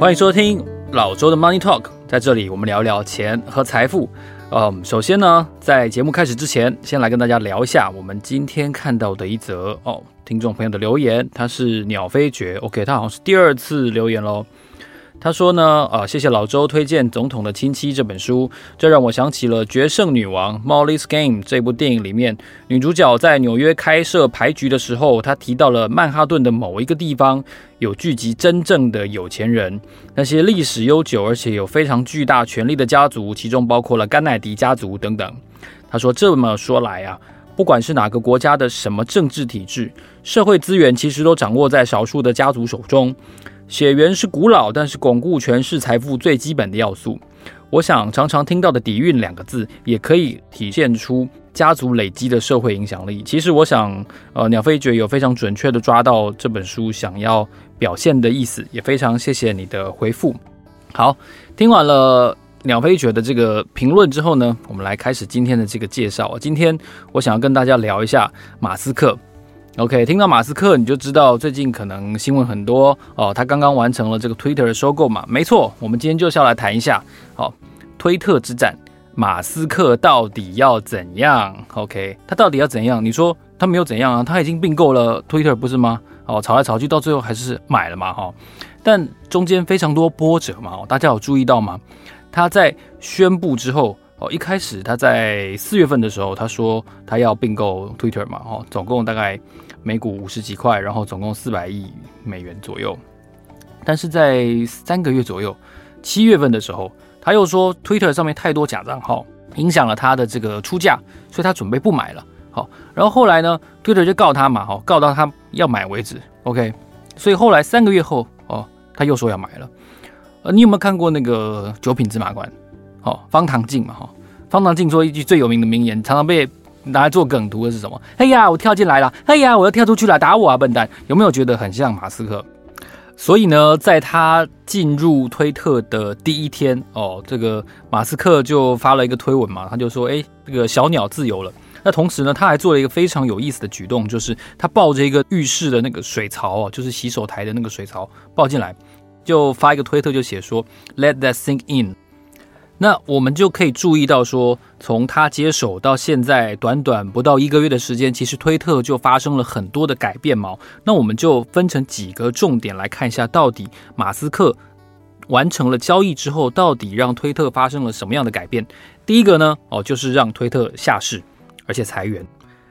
欢迎收听老周的 Money Talk，在这里我们聊聊钱和财富。嗯，首先呢，在节目开始之前，先来跟大家聊一下我们今天看到的一则哦，听众朋友的留言，他是鸟飞绝，OK，他好像是第二次留言喽。他说呢，啊，谢谢老周推荐《总统的亲戚》这本书，这让我想起了《决胜女王》（Molly's Game） 这部电影里面，女主角在纽约开设牌局的时候，她提到了曼哈顿的某一个地方有聚集真正的有钱人，那些历史悠久而且有非常巨大权力的家族，其中包括了甘乃迪家族等等。他说，这么说来啊，不管是哪个国家的什么政治体制，社会资源其实都掌握在少数的家族手中。血缘是古老，但是巩固权势财富最基本的要素。我想常常听到的“底蕴”两个字，也可以体现出家族累积的社会影响力。其实我想，呃，鸟飞绝有非常准确地抓到这本书想要表现的意思，也非常谢谢你的回复。好，听完了鸟飞绝的这个评论之后呢，我们来开始今天的这个介绍。今天我想要跟大家聊一下马斯克。OK，听到马斯克你就知道最近可能新闻很多哦，他刚刚完成了这个 Twitter 的收购嘛，没错，我们今天就是要来谈一下，好、哦，推特之战，马斯克到底要怎样？OK，他到底要怎样？你说他没有怎样啊，他已经并购了 Twitter 不是吗？哦，吵来吵去到最后还是买了嘛，哈、哦，但中间非常多波折嘛，大家有注意到吗？他在宣布之后。哦，一开始他在四月份的时候，他说他要并购 Twitter 嘛，哦，总共大概每股五十几块，然后总共四百亿美元左右。但是在三个月左右，七月份的时候，他又说 Twitter 上面太多假账号，影响了他的这个出价，所以他准备不买了。好，然后后来呢，Twitter 就告他嘛，哈，告到他要买为止。OK，所以后来三个月后，哦，他又说要买了。呃，你有没有看过那个九品芝麻官？哦，方唐镜嘛，哈，方唐镜说一句最有名的名言，常常被拿来做梗图的是什么？哎呀，我跳进来了，哎呀，我要跳出去了，打我啊，笨蛋！有没有觉得很像马斯克？所以呢，在他进入推特的第一天，哦，这个马斯克就发了一个推文嘛，他就说，哎，这个小鸟自由了。那同时呢，他还做了一个非常有意思的举动，就是他抱着一个浴室的那个水槽哦，就是洗手台的那个水槽抱进来，就发一个推特，就写说，Let that sink in。那我们就可以注意到说，从他接手到现在短短不到一个月的时间，其实推特就发生了很多的改变嘛。那我们就分成几个重点来看一下，到底马斯克完成了交易之后，到底让推特发生了什么样的改变？第一个呢，哦，就是让推特下市，而且裁员。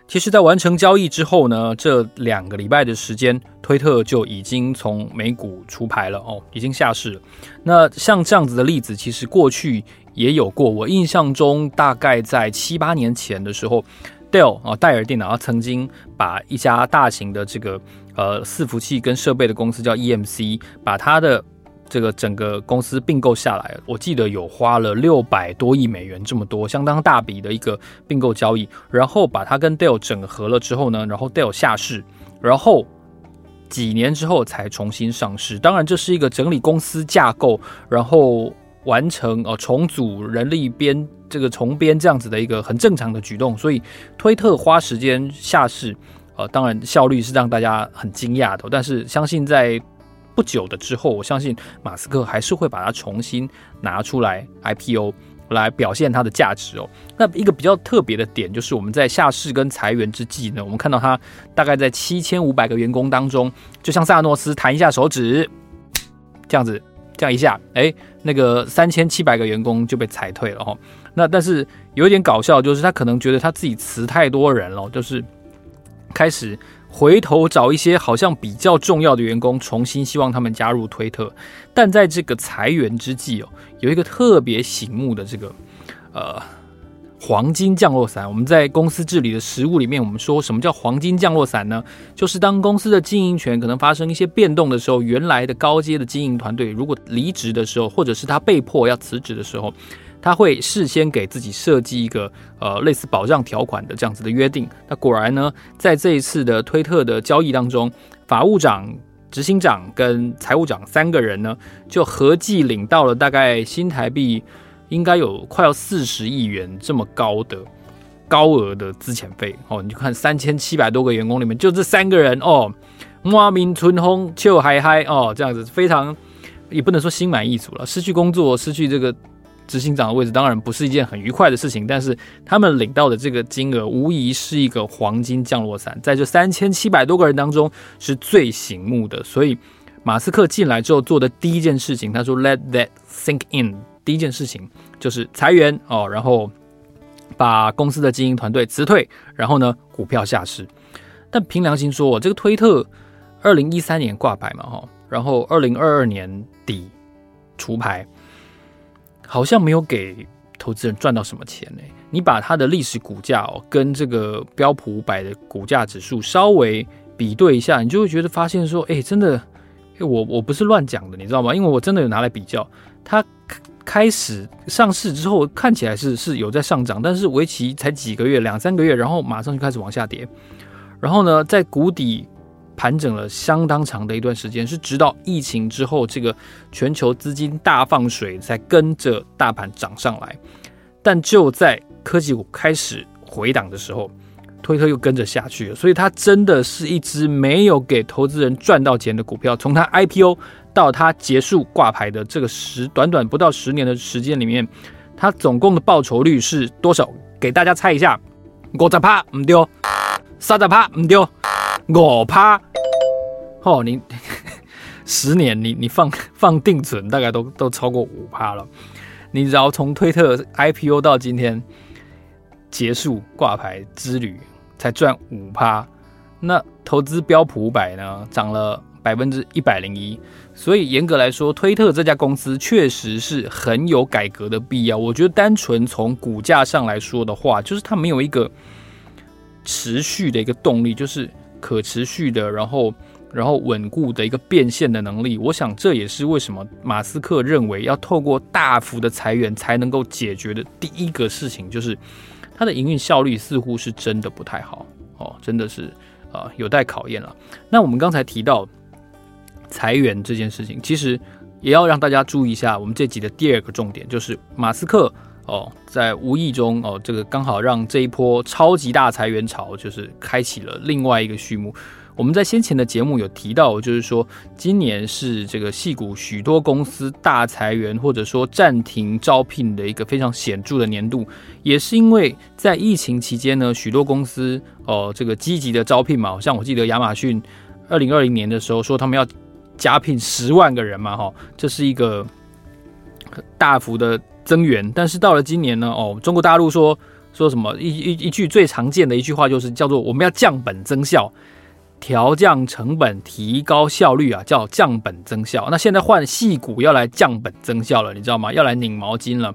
其实，在完成交易之后呢，这两个礼拜的时间，推特就已经从美股出牌了哦，已经下市了。那像这样子的例子，其实过去也有过。我印象中，大概在七八年前的时候，Dell 啊，戴尔电脑曾经把一家大型的这个呃伺服器跟设备的公司叫 EMC，把它的。这个整个公司并购下来，我记得有花了六百多亿美元，这么多，相当大笔的一个并购交易。然后把它跟 Dell 整合了之后呢，然后 Dell 下市，然后几年之后才重新上市。当然，这是一个整理公司架构，然后完成呃重组人力编这个重编这样子的一个很正常的举动。所以推特花时间下市，呃，当然效率是让大家很惊讶的。但是相信在不久的之后，我相信马斯克还是会把它重新拿出来 IPO 来表现它的价值哦。那一个比较特别的点就是，我们在下市跟裁员之际呢，我们看到他大概在七千五百个员工当中，就像萨诺斯弹一下手指，这样子，这样一下，哎，那个三千七百个员工就被裁退了哈。那但是有一点搞笑，就是他可能觉得他自己辞太多人了，就是开始。回头找一些好像比较重要的员工，重新希望他们加入推特。但在这个裁员之际哦，有一个特别醒目的这个呃黄金降落伞。我们在公司治理的实务里面，我们说什么叫黄金降落伞呢？就是当公司的经营权可能发生一些变动的时候，原来的高阶的经营团队如果离职的时候，或者是他被迫要辞职的时候。他会事先给自己设计一个呃类似保障条款的这样子的约定。那果然呢，在这一次的推特的交易当中，法务长、执行长跟财务长三个人呢，就合计领到了大概新台币应该有快要四十亿元这么高的高额的资遣费哦。你就看三千七百多个员工里面，就这三个人哦，莫名春风就嗨嗨哦，这样子非常。也不能说心满意足了，失去工作，失去这个执行长的位置，当然不是一件很愉快的事情。但是他们领到的这个金额，无疑是一个黄金降落伞，在这三千七百多个人当中是最醒目的。所以马斯克进来之后做的第一件事情，他说 “Let that sink in”，第一件事情就是裁员哦，然后把公司的经营团队辞退，然后呢，股票下市。但凭良心说，这个推特二零一三年挂牌嘛，哈。然后，二零二二年底出牌，好像没有给投资人赚到什么钱呢？你把它的历史股价哦，跟这个标普五百的股价指数稍微比对一下，你就会觉得发现说，哎，真的，我我不是乱讲的，你知道吗？因为我真的有拿来比较，它开始上市之后看起来是是有在上涨，但是为期才几个月，两三个月，然后马上就开始往下跌，然后呢，在谷底。盘整了相当长的一段时间，是直到疫情之后，这个全球资金大放水，才跟着大盘涨上来。但就在科技股开始回档的时候，推特又跟着下去了。所以它真的是一只没有给投资人赚到钱的股票。从它 IPO 到它结束挂牌的这个十短短不到十年的时间里面，它总共的报酬率是多少？给大家猜一下：五十趴唔丢，三十趴唔丢。五趴，哦，你 十年你你放放定存大概都都超过五趴了。你只要从推特 IPO 到今天结束挂牌之旅，才赚五趴。那投资标普五百呢，涨了百分之一百零一。所以严格来说，推特这家公司确实是很有改革的必要。我觉得单纯从股价上来说的话，就是它没有一个持续的一个动力，就是。可持续的，然后然后稳固的一个变现的能力，我想这也是为什么马斯克认为要透过大幅的裁员才能够解决的第一个事情，就是它的营运效率似乎是真的不太好哦，真的是啊、有待考验了。那我们刚才提到裁员这件事情，其实也要让大家注意一下，我们这集的第二个重点就是马斯克。哦，在无意中哦，这个刚好让这一波超级大裁员潮就是开启了另外一个序幕。我们在先前的节目有提到，就是说今年是这个矽谷许多公司大裁员或者说暂停招聘的一个非常显著的年度，也是因为在疫情期间呢，许多公司哦这个积极的招聘嘛，像我记得亚马逊二零二零年的时候说他们要加聘十万个人嘛，哈，这是一个大幅的。增援，但是到了今年呢？哦，中国大陆说说什么一一一句最常见的一句话就是叫做我们要降本增效，调降成本，提高效率啊，叫降本增效。那现在换矽谷要来降本增效了，你知道吗？要来拧毛巾了。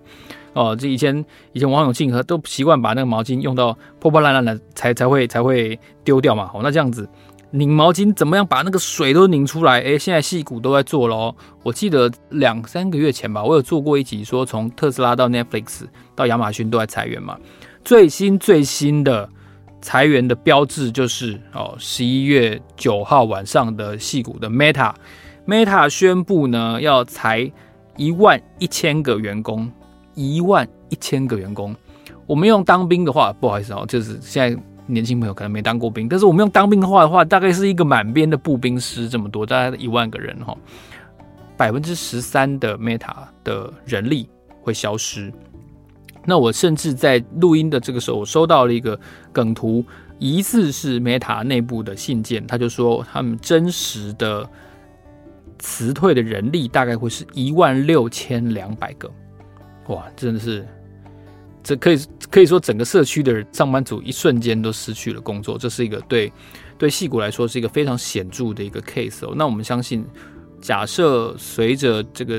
哦，这以前以前王永庆和都习惯把那个毛巾用到破破烂烂的才才会才会丢掉嘛。哦，那这样子。拧毛巾怎么样把那个水都拧出来？诶，现在矽谷都在做了哦。我记得两三个月前吧，我有做过一集，说从特斯拉到 Netflix 到亚马逊都在裁员嘛。最新最新的裁员的标志就是哦，十一月九号晚上的矽谷的 Meta，Meta 宣布呢要裁一万一千个员工，一万一千个员工。我们用当兵的话，不好意思哦，就是现在。年轻朋友可能没当过兵，但是我们用当兵的话的话，大概是一个满编的步兵师这么多，大概一万个人哈，百分之十三的 Meta 的人力会消失。那我甚至在录音的这个时候，我收到了一个梗图，疑似是 Meta 内部的信件，他就说他们真实的辞退的人力大概会是一万六千两百个，哇，真的是。这可以可以说，整个社区的上班族一瞬间都失去了工作，这是一个对对矽谷来说是一个非常显著的一个 case 哦。那我们相信，假设随着这个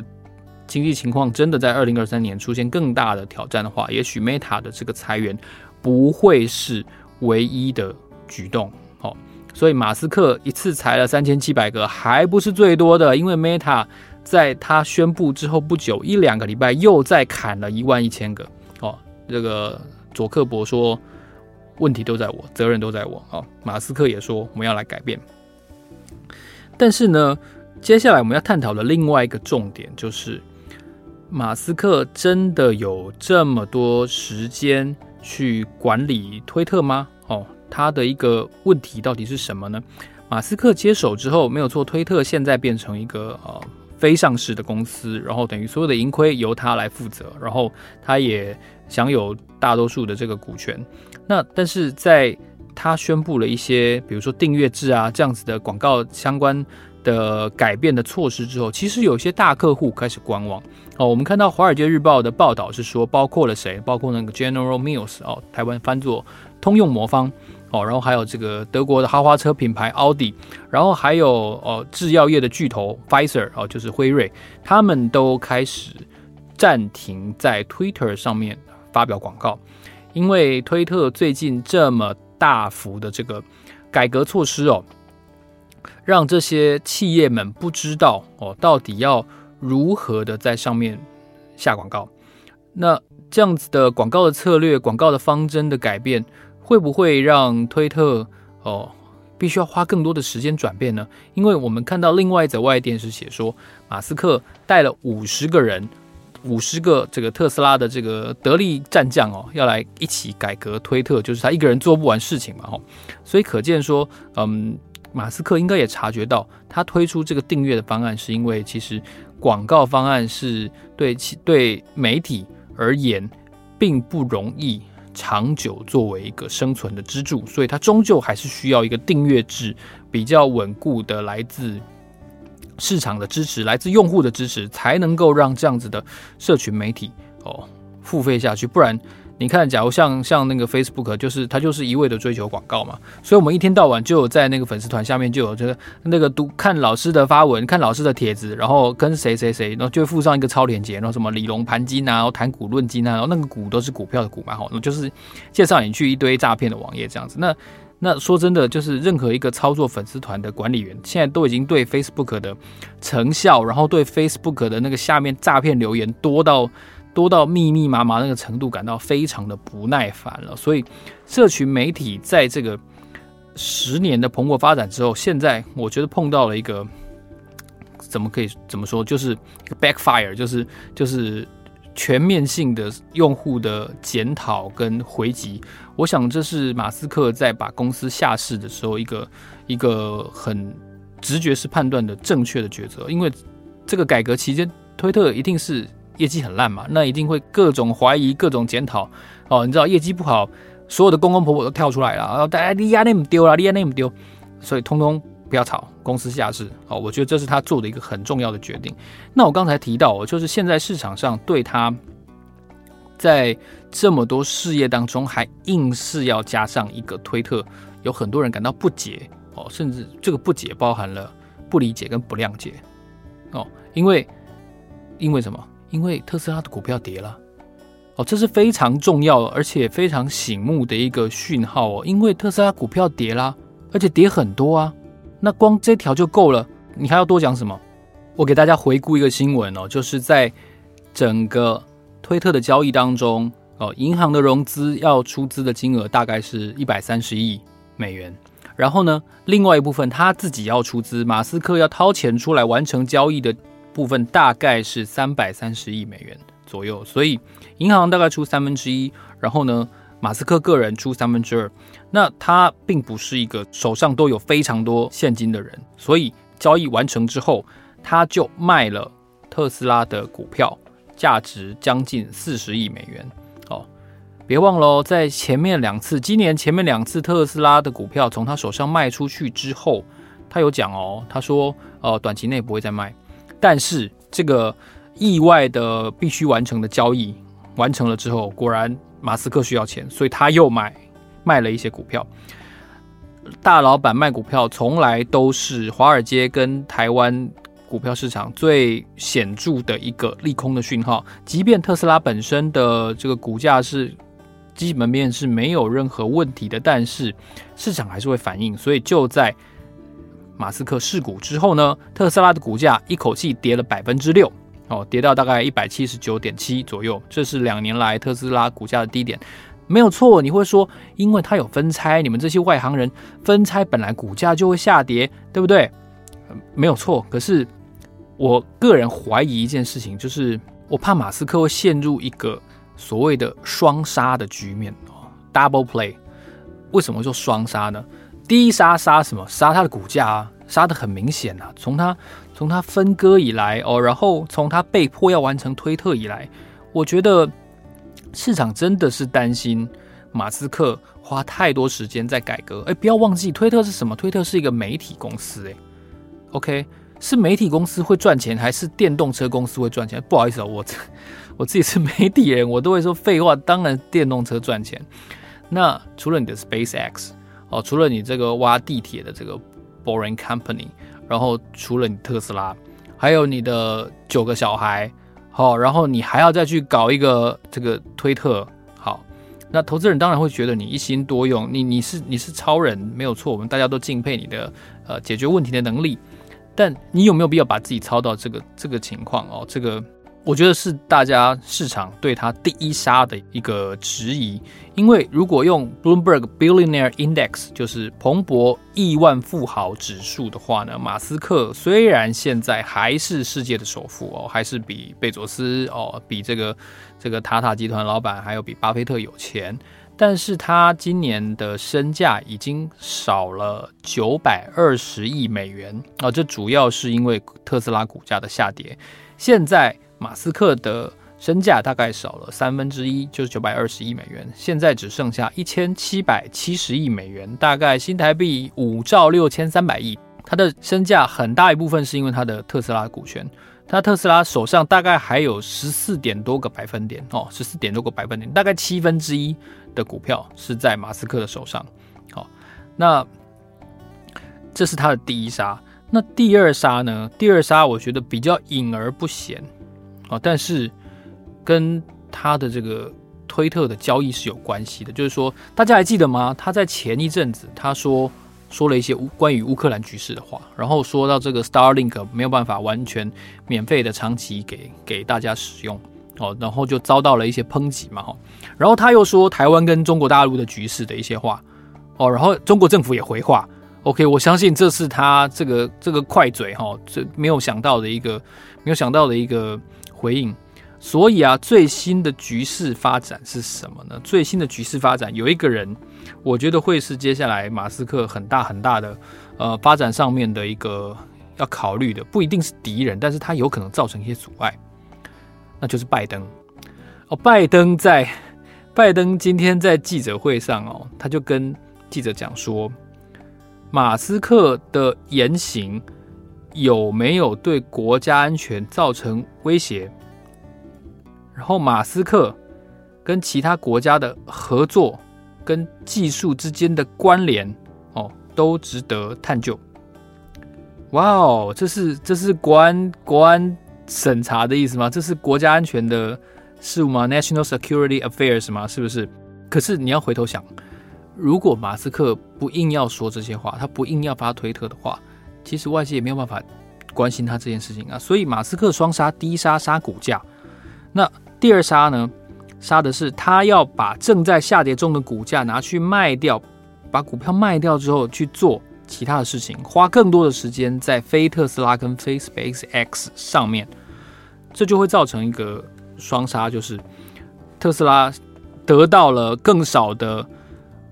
经济情况真的在二零二三年出现更大的挑战的话，也许 Meta 的这个裁员不会是唯一的举动。哦，所以马斯克一次裁了三千七百个，还不是最多的，因为 Meta 在他宣布之后不久一两个礼拜又再砍了一万一千个。哦这个佐克伯说：“问题都在我，责任都在我。”哦，马斯克也说：“我们要来改变。”但是呢，接下来我们要探讨的另外一个重点就是，马斯克真的有这么多时间去管理推特吗？哦，他的一个问题到底是什么呢？马斯克接手之后，没有错，推特现在变成一个呃。非上市的公司，然后等于所有的盈亏由他来负责，然后他也享有大多数的这个股权。那但是在他宣布了一些，比如说订阅制啊这样子的广告相关的改变的措施之后，其实有些大客户开始观望哦。我们看到《华尔街日报》的报道是说，包括了谁？包括那个 General Mills 哦，台湾翻作通用魔方哦，然后还有这个德国的豪华车品牌奥迪，然后还有哦制药业的巨头 Pfizer 哦，就是辉瑞，他们都开始暂停在 Twitter 上面发表广告，因为推特最近这么。大幅的这个改革措施哦，让这些企业们不知道哦，到底要如何的在上面下广告。那这样子的广告的策略、广告的方针的改变，会不会让推特哦必须要花更多的时间转变呢？因为我们看到另外一则外电是写说，马斯克带了五十个人。五十个这个特斯拉的这个得力战将哦，要来一起改革推特，就是他一个人做不完事情嘛，吼，所以可见说，嗯，马斯克应该也察觉到，他推出这个订阅的方案，是因为其实广告方案是对其对媒体而言，并不容易长久作为一个生存的支柱，所以他终究还是需要一个订阅制比较稳固的来自。市场的支持，来自用户的支持，才能够让这样子的社群媒体哦付费下去。不然，你看，假如像像那个 Facebook，就是它就是一味的追求广告嘛。所以，我们一天到晚就有在那个粉丝团下面就有这个那个读看老师的发文，看老师的帖子，然后跟谁谁谁，然后就附上一个超链接，然后什么理龙盘金啊，然后谈股论金啊，然后那个股都是股票的股嘛，好，就是介绍你去一堆诈骗的网页这样子。那那说真的，就是任何一个操作粉丝团的管理员，现在都已经对 Facebook 的成效，然后对 Facebook 的那个下面诈骗留言多到多到密密麻麻那个程度，感到非常的不耐烦了。所以，社群媒体在这个十年的蓬勃发展之后，现在我觉得碰到了一个怎么可以怎么说，就是一个 backfire，就是就是。全面性的用户的检讨跟回击，我想这是马斯克在把公司下市的时候一个一个很直觉式判断的正确的抉择。因为这个改革期间，推特一定是业绩很烂嘛，那一定会各种怀疑、各种检讨。哦，你知道业绩不好，所有的公公婆婆都跳出来了，然后大家利亚那么丢了，利亚那么丢，所以通通。不要吵，公司下市哦，我觉得这是他做的一个很重要的决定。那我刚才提到，就是现在市场上对他在这么多事业当中，还硬是要加上一个推特，有很多人感到不解哦，甚至这个不解包含了不理解跟不谅解哦，因为因为什么？因为特斯拉的股票跌了哦，这是非常重要而且非常醒目的一个讯号哦，因为特斯拉股票跌啦，而且跌很多啊。那光这条就够了，你还要多讲什么？我给大家回顾一个新闻哦，就是在整个推特的交易当中哦，银行的融资要出资的金额大概是一百三十亿美元，然后呢，另外一部分他自己要出资，马斯克要掏钱出来完成交易的部分大概是三百三十亿美元左右，所以银行大概出三分之一，然后呢，马斯克个人出三分之二。那他并不是一个手上都有非常多现金的人，所以交易完成之后，他就卖了特斯拉的股票，价值将近四十亿美元。哦，别忘了，在前面两次，今年前面两次特斯拉的股票从他手上卖出去之后，他有讲哦，他说，呃，短期内不会再卖，但是这个意外的必须完成的交易完成了之后，果然马斯克需要钱，所以他又买。卖了一些股票，大老板卖股票从来都是华尔街跟台湾股票市场最显著的一个利空的讯号。即便特斯拉本身的这个股价是基本面是没有任何问题的，但是市场还是会反应。所以就在马斯克释股之后呢，特斯拉的股价一口气跌了百分之六，哦，跌到大概一百七十九点七左右，这是两年来特斯拉股价的低点。没有错，你会说，因为它有分拆，你们这些外行人分拆本来股价就会下跌，对不对？没有错。可是我个人怀疑一件事情，就是我怕马斯克会陷入一个所谓的双杀的局面，double play。为什么说双杀呢？第一杀杀什么？杀它的股价啊，杀得很明显啊。从它从它分割以来哦，然后从它被迫要完成推特以来，我觉得市场真的是担心马斯克花太多时间在改革。哎，不要忘记推特是什么？推特是一个媒体公司。哎，OK，是媒体公司会赚钱，还是电动车公司会赚钱？不好意思哦，我我自己是媒体人，我都会说废话。当然，电动车赚钱。那除了你的 SpaceX 哦，除了你这个挖地铁的这个 Boring Company，然后除了你特斯拉，还有你的九个小孩，好，然后你还要再去搞一个这个推特，好，那投资人当然会觉得你一心多用，你你是你是超人，没有错，我们大家都敬佩你的呃解决问题的能力，但你有没有必要把自己操到这个这个情况哦？这个。我觉得是大家市场对他第一杀的一个质疑，因为如果用 Bloomberg Billionaire Index，就是彭博亿万富豪指数的话呢，马斯克虽然现在还是世界的首富哦，还是比贝佐斯哦，比这个这个塔塔集团老板还有比巴菲特有钱，但是他今年的身价已经少了九百二十亿美元啊，这主要是因为特斯拉股价的下跌，现在。马斯克的身价大概少了三分之一，就是九百二十亿美元，现在只剩下一千七百七十亿美元，大概新台币五兆六千三百亿。他的身价很大一部分是因为他的特斯拉股权，他特斯拉手上大概还有十四点多个百分点哦，十四点多个百分点，大概七分之一的股票是在马斯克的手上。好，那这是他的第一杀。那第二杀呢？第二杀我觉得比较隐而不显。啊，但是跟他的这个推特的交易是有关系的，就是说，大家还记得吗？他在前一阵子他说说了一些乌关于乌克兰局势的话，然后说到这个 Starlink 没有办法完全免费的长期给给大家使用，哦，然后就遭到了一些抨击嘛，哈，然后他又说台湾跟中国大陆的局势的一些话，哦，然后中国政府也回话，OK，我相信这是他这个这个快嘴哈，这没有想到的一个没有想到的一个。回应，所以啊，最新的局势发展是什么呢？最新的局势发展有一个人，我觉得会是接下来马斯克很大很大的呃发展上面的一个要考虑的，不一定是敌人，但是他有可能造成一些阻碍，那就是拜登。哦，拜登在拜登今天在记者会上哦，他就跟记者讲说，马斯克的言行。有没有对国家安全造成威胁？然后马斯克跟其他国家的合作跟技术之间的关联哦，都值得探究。哇哦，这是这是国安国安审查的意思吗？这是国家安全的事务吗？National Security Affairs 吗？是不是？可是你要回头想，如果马斯克不硬要说这些话，他不硬要发推特的话。其实外界也没有办法关心他这件事情啊，所以马斯克双杀，第一杀杀股价，那第二杀呢？杀的是他要把正在下跌中的股价拿去卖掉，把股票卖掉之后去做其他的事情，花更多的时间在非特斯拉跟非 SpaceX 上面，这就会造成一个双杀，就是特斯拉得到了更少的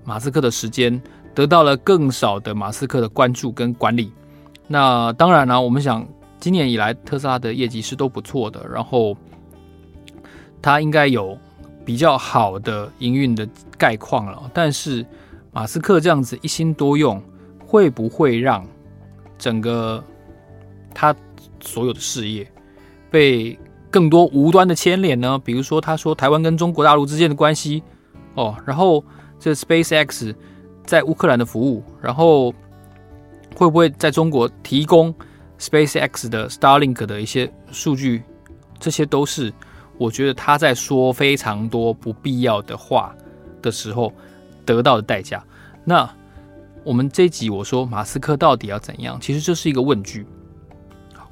马斯克的时间，得到了更少的马斯克的关注跟管理。那当然呢，我们想今年以来特斯拉的业绩是都不错的，然后它应该有比较好的营运的概况了。但是马斯克这样子一心多用，会不会让整个他所有的事业被更多无端的牵连呢？比如说他说台湾跟中国大陆之间的关系哦，然后这 SpaceX 在乌克兰的服务，然后。会不会在中国提供 SpaceX 的 Starlink 的一些数据？这些都是我觉得他在说非常多不必要的话的时候得到的代价。那我们这一集我说马斯克到底要怎样？其实这是一个问句，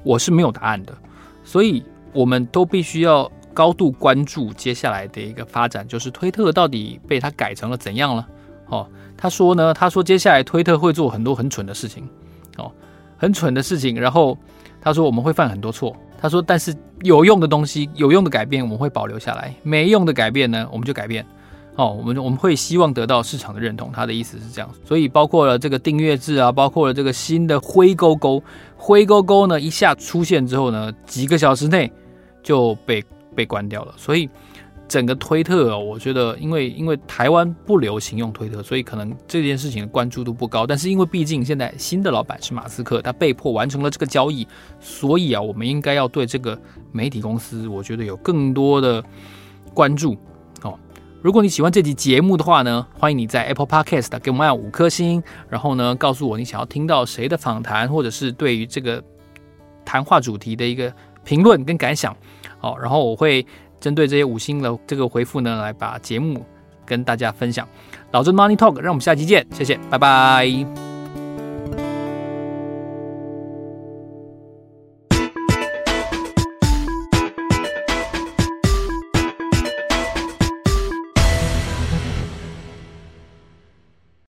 我是没有答案的，所以我们都必须要高度关注接下来的一个发展，就是推特到底被他改成了怎样了？哦。他说呢，他说接下来推特会做很多很蠢的事情，哦，很蠢的事情。然后他说我们会犯很多错。他说，但是有用的东西、有用的改变我们会保留下来，没用的改变呢，我们就改变。哦，我们我们会希望得到市场的认同，他的意思是这样，所以包括了这个订阅制啊，包括了这个新的灰勾勾，灰勾勾呢一下出现之后呢，几个小时内就被被关掉了，所以整个推特，我觉得因为因为台湾不流行用推特，所以可能这件事情的关注度不高，但是因为毕竟现在新的老板是马斯克，他被迫完成了这个交易，所以啊，我们应该要对这个媒体公司，我觉得有更多的关注哦。如果你喜欢这集节目的话呢，欢迎你在 Apple Podcast 给我们按五颗星，然后呢，告诉我你想要听到谁的访谈，或者是对于这个谈话主题的一个评论跟感想。好，然后我会针对这些五星的这个回复呢，来把节目跟大家分享。老郑 Money Talk，让我们下期见，谢谢，拜拜。